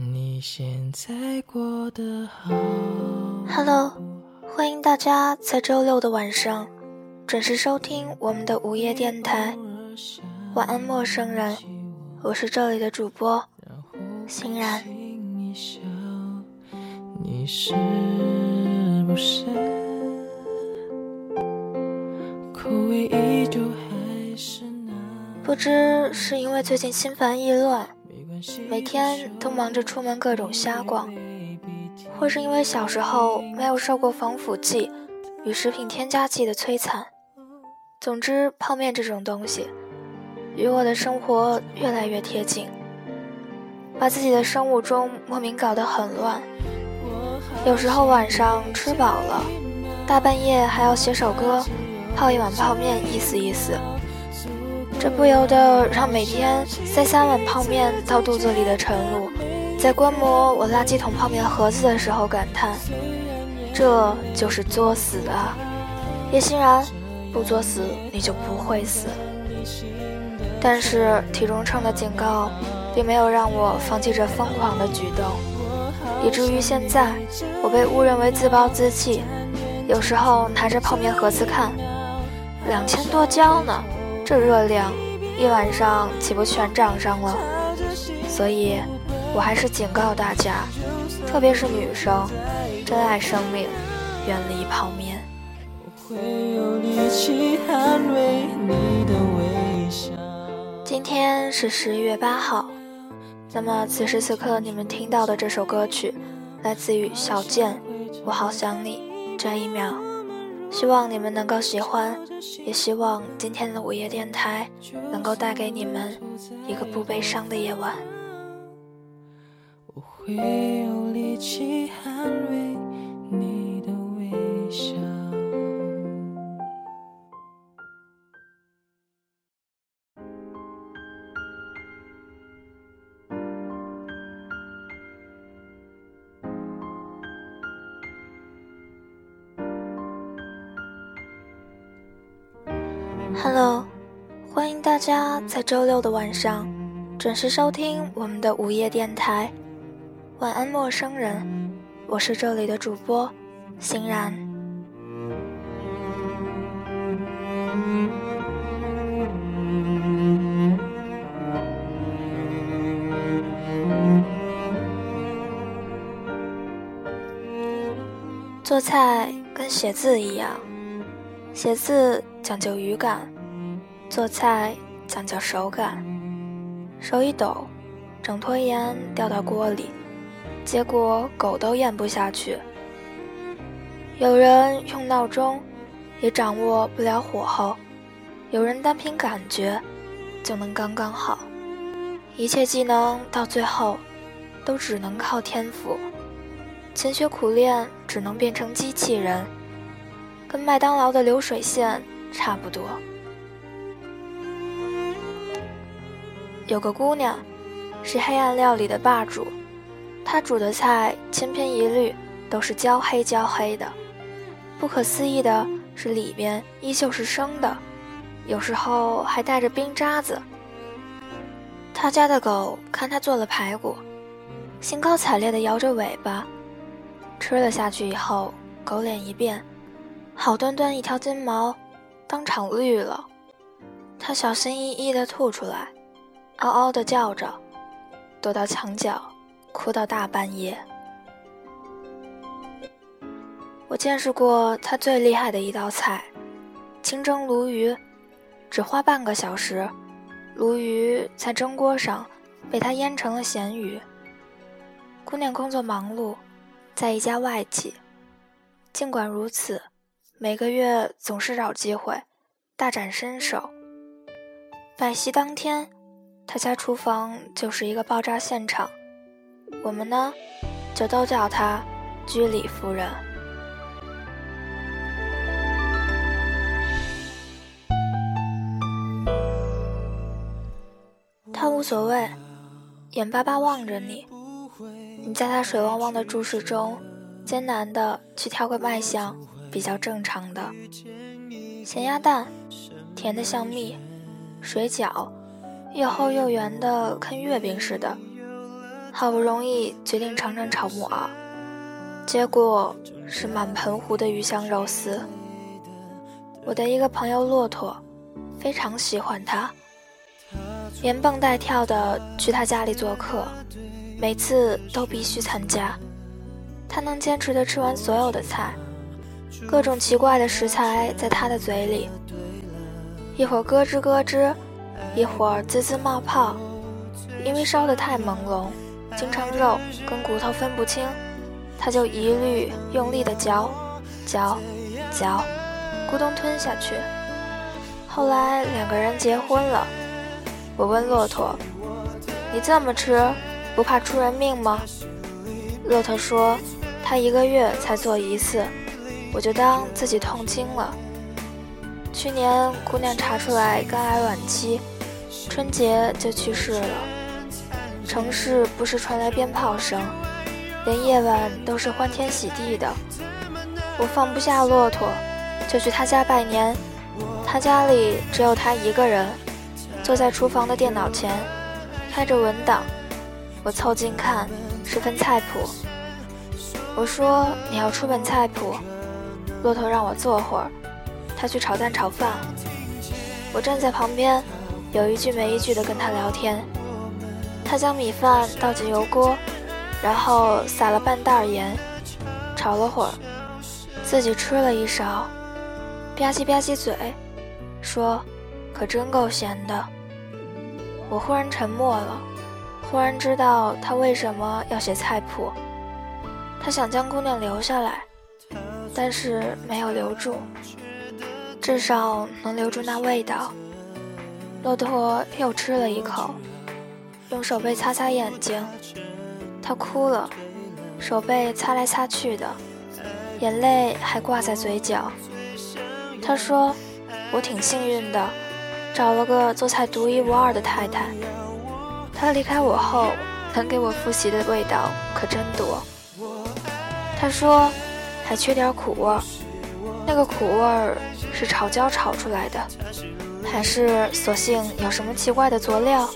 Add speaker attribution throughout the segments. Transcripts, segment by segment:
Speaker 1: 你现在过得好
Speaker 2: ？Hello，欢迎大家在周六的晚上准时收听我们的午夜电台。晚安，陌生人，我是这里的主播欣然。你是不是不知是因为最近心烦意乱，每天都忙着出门各种瞎逛，或是因为小时候没有受过防腐剂与食品添加剂的摧残。总之，泡面这种东西与我的生活越来越贴近，把自己的生物钟莫名搞得很乱。有时候晚上吃饱了，大半夜还要写首歌，泡一碗泡面意思意思。这不由得让每天塞三碗泡面到肚子里的陈露，在观摩我垃圾桶泡面盒子的时候感叹：这就是作死啊！叶欣然，不作死你就不会死。但是体重秤的警告，并没有让我放弃这疯狂的举动，以至于现在我被误认为自暴自弃。有时候拿着泡面盒子看，两千多焦呢。这热量，一晚上岂不全涨上了？所以，我还是警告大家，特别是女生，珍爱生命，远离泡面。今天是十一月八号，那么此时此刻你们听到的这首歌曲，来自于小贱，《我好想你》，这一秒。希望你们能够喜欢，也希望今天的午夜电台能够带给你们一个不悲伤的夜晚。我会有力气捍卫你的微笑。Hello，欢迎大家在周六的晚上准时收听我们的午夜电台。晚安，陌生人，我是这里的主播欣然。做菜跟写字一样，写字。讲究语感，做菜讲究手感。手一抖，整坨盐掉到锅里，结果狗都咽不下去。有人用闹钟，也掌握不了火候；有人单凭感觉，就能刚刚好。一切技能到最后，都只能靠天赋。勤学苦练，只能变成机器人，跟麦当劳的流水线。差不多。有个姑娘，是黑暗料理的霸主，她煮的菜千篇一律都是焦黑焦黑的。不可思议的是，里边依旧是生的，有时候还带着冰渣子。他家的狗看他做了排骨，兴高采烈地摇着尾巴，吃了下去以后，狗脸一变，好端端一条金毛。当场绿了，他小心翼翼地吐出来，嗷嗷地叫着，躲到墙角，哭到大半夜。我见识过他最厉害的一道菜——清蒸鲈鱼，只花半个小时，鲈鱼在蒸锅上被他腌成了咸鱼。姑娘工作忙碌，在一家外企，尽管如此。每个月总是找机会大展身手。摆席当天，他家厨房就是一个爆炸现场。我们呢，就都叫他居里夫人。他无所谓，眼巴巴望着你。你在他水汪汪的注视中，艰难的去挑个卖相。比较正常的咸鸭蛋，甜的像蜜；水饺，又厚又圆的，跟月饼似的；好不容易决定尝尝炒木耳，结果是满盆糊的鱼香肉丝。我的一个朋友骆驼非常喜欢它，连蹦带跳的去他家里做客，每次都必须参加。他能坚持的吃完所有的菜，各种奇怪的食材在他的嘴里，一会儿咯吱咯吱，一会儿滋滋冒泡，因为烧得太朦胧，经常肉跟骨头分不清，他就一律用力的嚼，嚼，嚼。咕咚吞下去。后来两个人结婚了，我问骆驼：“你这么吃，不怕出人命吗？”骆驼说：“他一个月才做一次，我就当自己痛经了。”去年姑娘查出来肝癌晚期，春节就去世了。城市不时传来鞭炮声，连夜晚都是欢天喜地的。我放不下骆驼。就去他家拜年，他家里只有他一个人，坐在厨房的电脑前，开着文档。我凑近看，是份菜谱。我说：“你要出本菜谱。”骆驼让我坐会儿，他去炒蛋炒饭。我站在旁边，有一句没一句的跟他聊天。他将米饭倒进油锅，然后撒了半袋盐，炒了会儿，自己吃了一勺。吧唧吧唧嘴，说：“可真够咸的。”我忽然沉默了，忽然知道他为什么要写菜谱。他想将姑娘留下来，但是没有留住，至少能留住那味道。骆驼又吃了一口，用手背擦擦眼睛，他哭了，手背擦来擦去的，眼泪还挂在嘴角。他说：“我挺幸运的，找了个做菜独一无二的太太。她离开我后，能给我复习的味道可真多。”他说：“还缺点苦味儿，那个苦味儿是炒椒炒出来的，还是索性有什么奇怪的佐料？”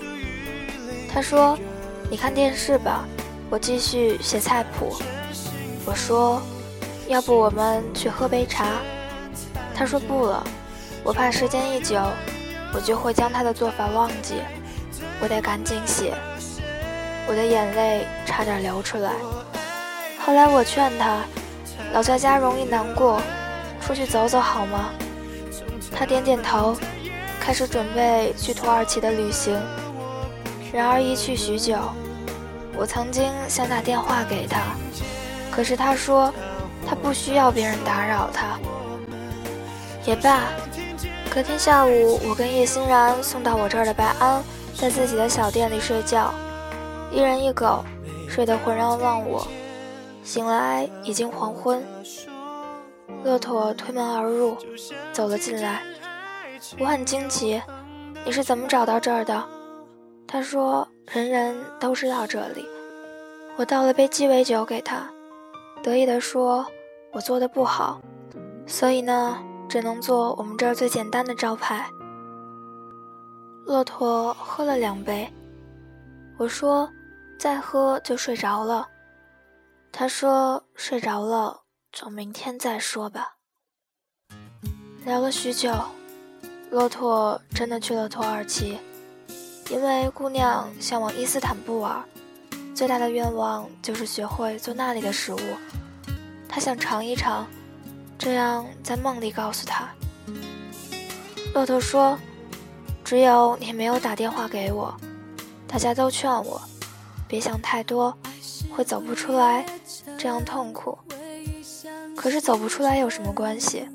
Speaker 2: 他说：“你看电视吧，我继续写菜谱。”我说：“要不我们去喝杯茶？”他说不了，我怕时间一久，我就会将他的做法忘记。我得赶紧写，我的眼泪差点流出来。后来我劝他，老在家容易难过，出去走走好吗？他点点头，开始准备去土耳其的旅行。然而一去许久，我曾经想打电话给他，可是他说他不需要别人打扰他。也罢，隔天下午，我跟叶欣然送到我这儿的白安，在自己的小店里睡觉，一人一狗，睡得浑然忘我。醒来已经黄昏。骆驼推门而入，走了进来。我很惊奇，你是怎么找到这儿的？他说，人人都知道这里。我倒了杯鸡尾酒给他，得意地说，我做的不好，所以呢。只能做我们这儿最简单的招牌。骆驼喝了两杯，我说：“再喝就睡着了。”他说：“睡着了从明天再说吧。”聊了许久，骆驼真的去了土耳其，因为姑娘想往伊斯坦布尔，最大的愿望就是学会做那里的食物，她想尝一尝。这样在梦里告诉他，骆驼说：“只有你没有打电话给我，大家都劝我别想太多，会走不出来，这样痛苦。可是走不出来有什么关系？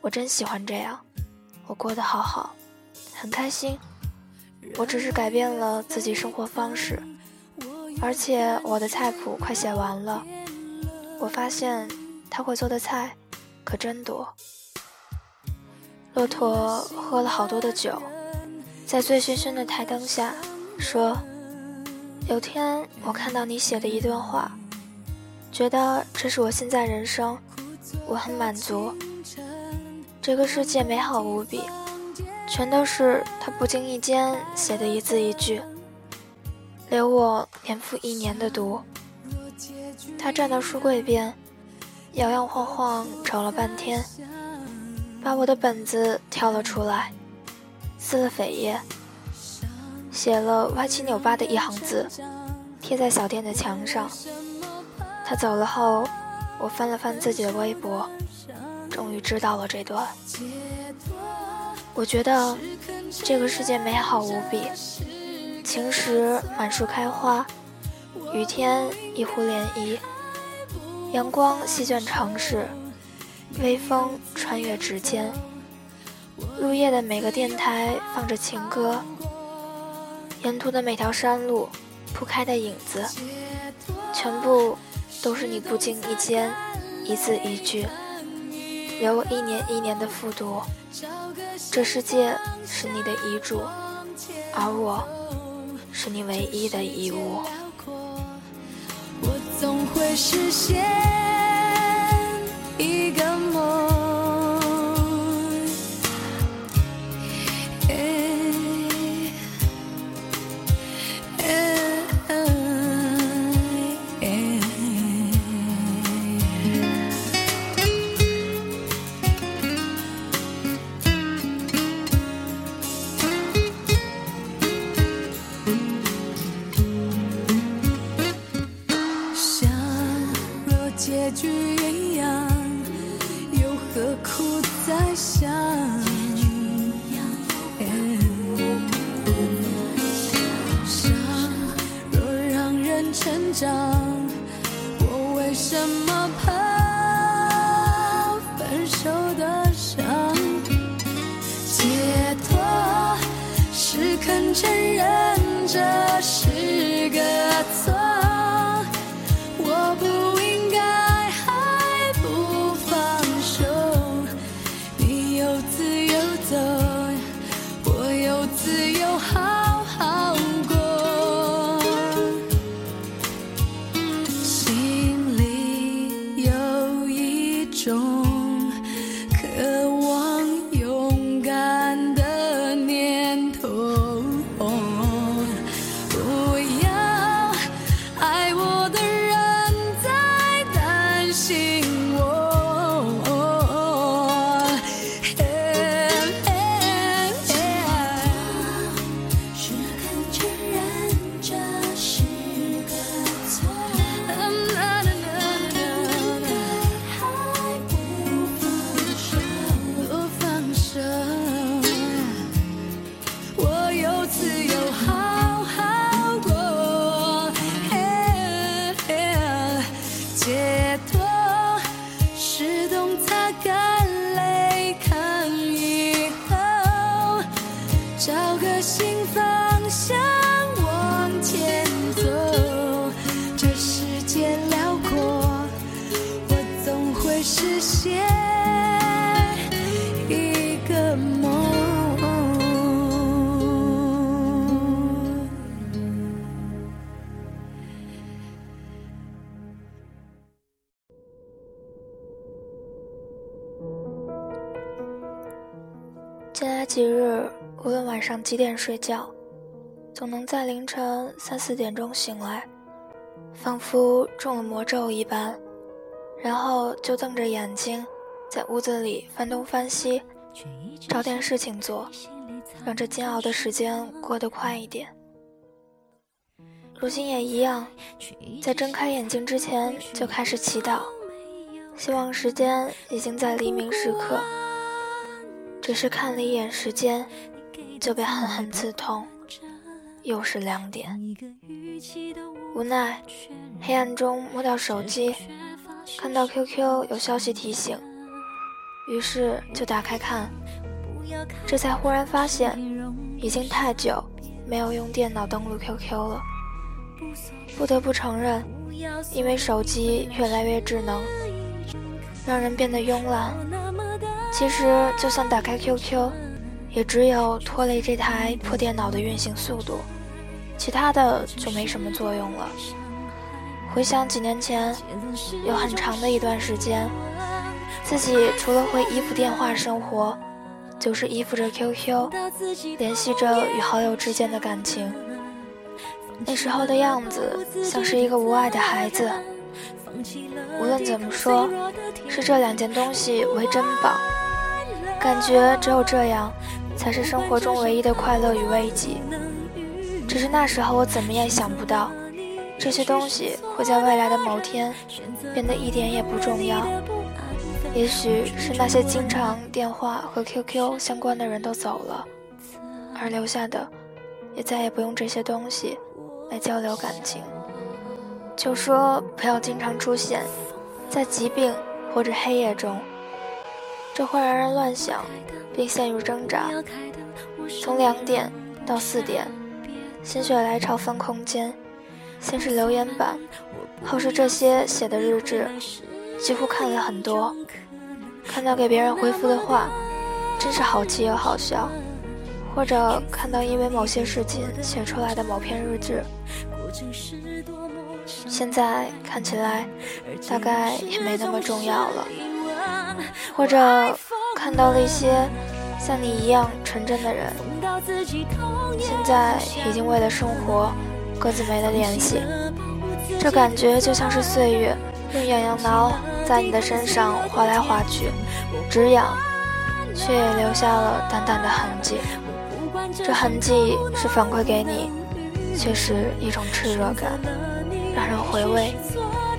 Speaker 2: 我真喜欢这样，我过得好好，很开心。我只是改变了自己生活方式，而且我的菜谱快写完了。我发现他会做的菜。”可真多。骆驼喝了好多的酒，在醉醺醺的台灯下说：“有天我看到你写的一段话，觉得这是我现在人生，我很满足。这个世界美好无比，全都是他不经意间写的一字一句。留我年复一年的读。他站到书柜边，摇摇晃晃找了半天，把我的本子挑了出来，撕了扉页，写了歪七扭八的一行字，贴在小店的墙上。他走了后，我翻了翻自己的微博，终于知道了这段。我觉得这个世界美好无比，晴时满树开花，雨天一湖涟漪，阳光席卷城市，微风穿越指尖，入夜的每个电台放着情歌，沿途的每条山路铺开的影子，全部都是你不经意间一字一句，留我一年一年的复读。这世界是你的遗嘱，而我是你唯一的遗物。我总会实现一个成长我为什么怕几日，无论晚上几点睡觉，总能在凌晨三四点钟醒来，仿佛中了魔咒一般，然后就瞪着眼睛，在屋子里翻东翻西，找点事情做，让这煎熬的时间过得快一点。如今也一样，在睁开眼睛之前就开始祈祷，希望时间已经在黎明时刻。只是看了一眼时间，就被狠狠刺痛。又是两点，无奈，黑暗中摸到手机，看到 QQ 有消息提醒，于是就打开看，这才忽然发现，已经太久没有用电脑登录 QQ 了。不得不承认，因为手机越来越智能，让人变得慵懒。其实，就算打开 QQ，也只有拖累这台破电脑的运行速度，其他的就没什么作用了。回想几年前，有很长的一段时间，自己除了会依附电话生活，就是依附着 QQ，联系着与好友之间的感情。那时候的样子像是一个无爱的孩子。无论怎么说，是这两件东西为珍宝，感觉只有这样，才是生活中唯一的快乐与慰藉。只是那时候我怎么也想不到，这些东西会在未来的某天变得一点也不重要。也许是那些经常电话和 QQ 相关的人都走了，而留下的也再也不用这些东西来交流感情。就说不要经常出现在疾病或者黑夜中，这会让人乱想，并陷入挣扎。从两点到四点，心血来潮翻空间，先是留言板，后是这些写的日志，几乎看了很多。看到给别人回复的话，真是好气又好笑；或者看到因为某些事情写出来的某篇日志。现在看起来，大概也没那么重要了。或者看到了一些像你一样纯真的人，现在已经为了生活各自没了联系。这感觉就像是岁月用痒痒挠在你的身上划来划去，止痒，却也留下了淡淡的痕迹。这痕迹是反馈给你，却是一种炽热感。让人回味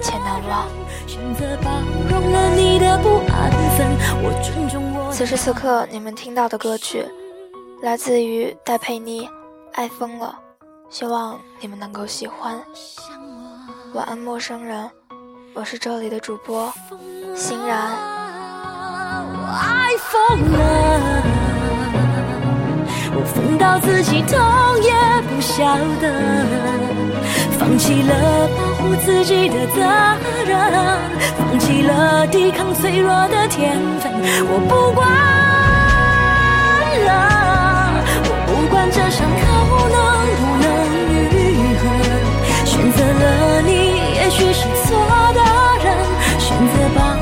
Speaker 2: 且难忘。此时此刻，你们听到的歌曲来自于戴佩妮，《爱疯了》，希望你们能够喜欢。晚安，陌生人，我是这里的主播欣然。爱疯了，我疯到自己痛也不晓得。放弃了保护自己的责任放弃了抵抗脆弱的天分。我不管了我不管这伤口能
Speaker 3: 不能愈合选择了你也许是错的人选择把